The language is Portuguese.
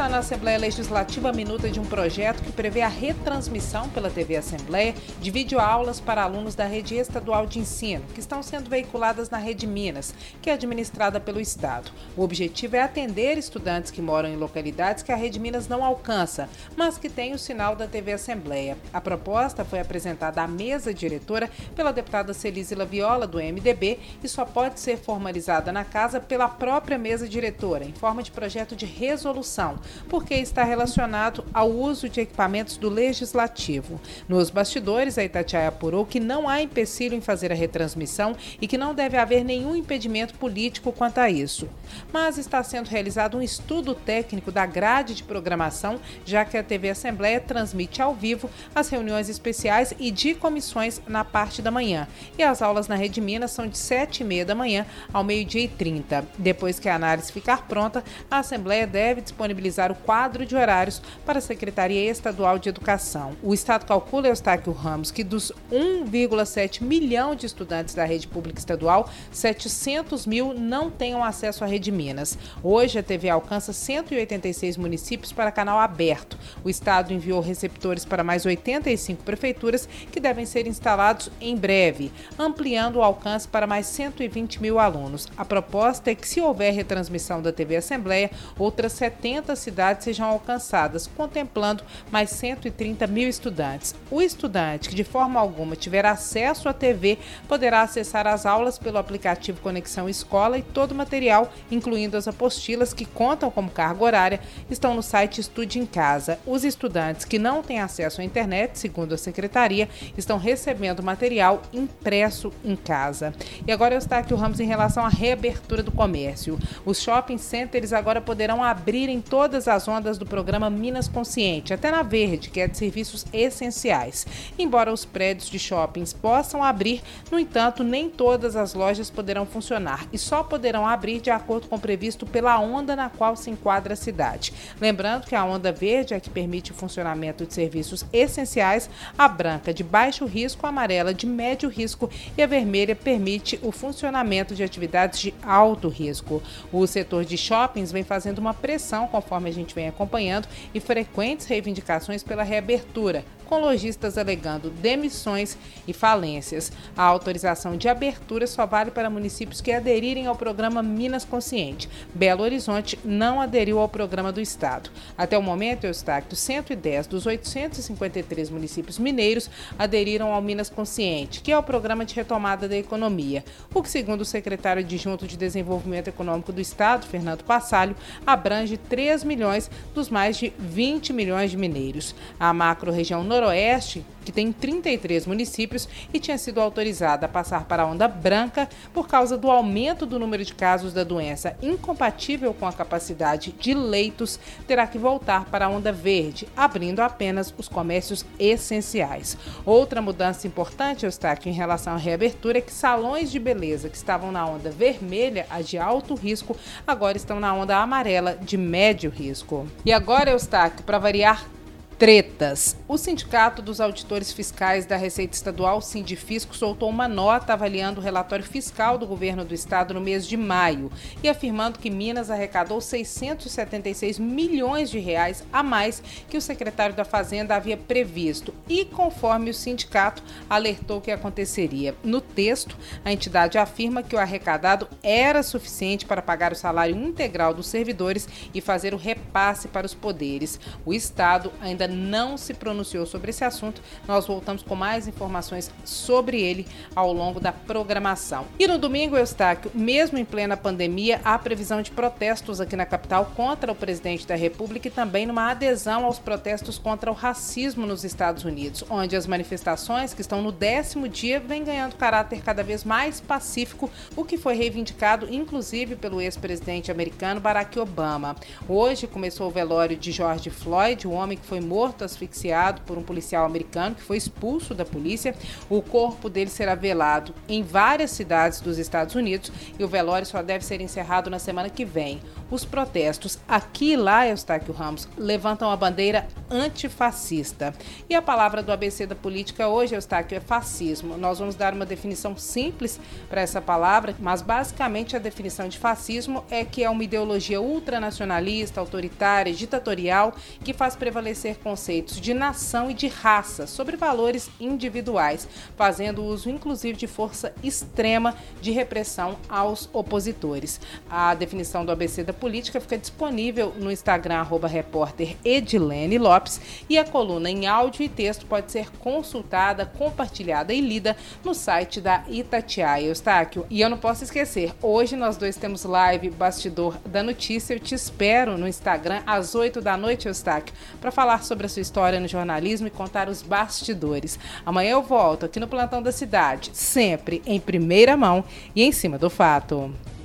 está na Assembleia Legislativa a minuta de um projeto que prevê a retransmissão pela TV Assembleia de videoaulas para alunos da rede estadual de ensino, que estão sendo veiculadas na Rede Minas, que é administrada pelo Estado. O objetivo é atender estudantes que moram em localidades que a Rede Minas não alcança, mas que têm o sinal da TV Assembleia. A proposta foi apresentada à mesa diretora pela deputada Celise Viola, do MDB, e só pode ser formalizada na casa pela própria mesa diretora, em forma de projeto de resolução porque está relacionado ao uso de equipamentos do legislativo. Nos bastidores, a Itatiaia apurou que não há empecilho em fazer a retransmissão e que não deve haver nenhum impedimento político quanto a isso. Mas está sendo realizado um estudo técnico da grade de programação, já que a TV Assembleia transmite ao vivo as reuniões especiais e de comissões na parte da manhã. E as aulas na Rede Minas são de 7 e meia da manhã ao meio-dia e 30. Depois que a análise ficar pronta, a Assembleia deve disponibilizar o quadro de horários para a Secretaria Estadual de Educação. O Estado calcula, Eustáquio Ramos, que dos 1,7 milhão de estudantes da rede pública estadual, 700 mil não tenham acesso à Rede Minas. Hoje, a TV alcança 186 municípios para canal aberto. O Estado enviou receptores para mais 85 prefeituras que devem ser instalados em breve, ampliando o alcance para mais 120 mil alunos. A proposta é que, se houver retransmissão da TV Assembleia, outras 70 cidades sejam alcançadas, contemplando mais 130 mil estudantes. O estudante que de forma alguma tiver acesso à TV poderá acessar as aulas pelo aplicativo Conexão Escola e todo o material, incluindo as apostilas que contam como carga horária, estão no site Estude em Casa. Os estudantes que não têm acesso à internet, segundo a secretaria, estão recebendo material impresso em casa. E agora eu estou aqui o Ramos em relação à reabertura do comércio. Os shopping centers agora poderão abrir em todas todas as ondas do programa Minas Consciente, até na Verde, que é de serviços essenciais. Embora os prédios de shoppings possam abrir, no entanto, nem todas as lojas poderão funcionar e só poderão abrir de acordo com o previsto pela onda na qual se enquadra a cidade. Lembrando que a onda verde é que permite o funcionamento de serviços essenciais, a branca de baixo risco, a amarela de médio risco e a vermelha permite o funcionamento de atividades de alto risco. O setor de shoppings vem fazendo uma pressão conforme conforme a gente vem acompanhando, e frequentes reivindicações pela reabertura, com lojistas alegando demissões e falências. A autorização de abertura só vale para municípios que aderirem ao programa Minas Consciente. Belo Horizonte não aderiu ao programa do Estado. Até o momento, Eustáquio, 110 dos 853 municípios mineiros aderiram ao Minas Consciente, que é o programa de retomada da economia, o que, segundo o secretário adjunto de Desenvolvimento Econômico do Estado, Fernando Passalho, abrange 3 milhões dos mais de 20 milhões de mineiros. A macro-região Noroeste, que tem 33 municípios e tinha sido autorizada a passar para a onda branca por causa do aumento do número de casos da doença incompatível com a capacidade de leitos, terá que voltar para a onda verde, abrindo apenas os comércios essenciais. Outra mudança importante, Eustáquio, em relação à reabertura é que salões de beleza que estavam na onda vermelha, a de alto risco, agora estão na onda amarela, de médio risco. E agora, Eustáquio, para variar, tretas. O Sindicato dos Auditores Fiscais da Receita Estadual, Sindifisco, soltou uma nota avaliando o relatório fiscal do governo do estado no mês de maio e afirmando que Minas arrecadou 676 milhões de reais a mais que o secretário da Fazenda havia previsto e conforme o sindicato alertou que aconteceria. No texto, a entidade afirma que o arrecadado era suficiente para pagar o salário integral dos servidores e fazer o repasse para os poderes. O estado ainda não se pronunciou sobre esse assunto. Nós voltamos com mais informações sobre ele ao longo da programação. E no domingo, Eustáquio, mesmo em plena pandemia, há previsão de protestos aqui na capital contra o presidente da República e também numa adesão aos protestos contra o racismo nos Estados Unidos, onde as manifestações, que estão no décimo dia, vêm ganhando caráter cada vez mais pacífico, o que foi reivindicado inclusive pelo ex-presidente americano Barack Obama. Hoje começou o velório de George Floyd, o homem que foi morto morto asfixiado por um policial americano que foi expulso da polícia. O corpo dele será velado em várias cidades dos Estados Unidos e o velório só deve ser encerrado na semana que vem. Os protestos aqui e lá, Eustáquio Ramos, levantam a bandeira antifascista. E a palavra do ABC da política hoje, Eustáquio, é fascismo. Nós vamos dar uma definição simples para essa palavra, mas basicamente a definição de fascismo é que é uma ideologia ultranacionalista, autoritária, ditatorial, que faz prevalecer conceitos de nação e de raça sobre valores individuais, fazendo uso inclusive de força extrema de repressão aos opositores. A definição do ABC da política fica disponível no Instagram, arroba repórter Edilene Lopes, e a coluna em áudio e texto pode ser consultada, compartilhada e lida no site da Itatiaia Eustáquio. E eu não posso esquecer, hoje nós dois temos live Bastidor da Notícia. Eu te espero no Instagram às 8 da noite, Eustáquio, para falar sobre a sua história no jornalismo e contar os bastidores. Amanhã eu volto aqui no Plantão da Cidade, sempre em primeira mão e em cima do fato.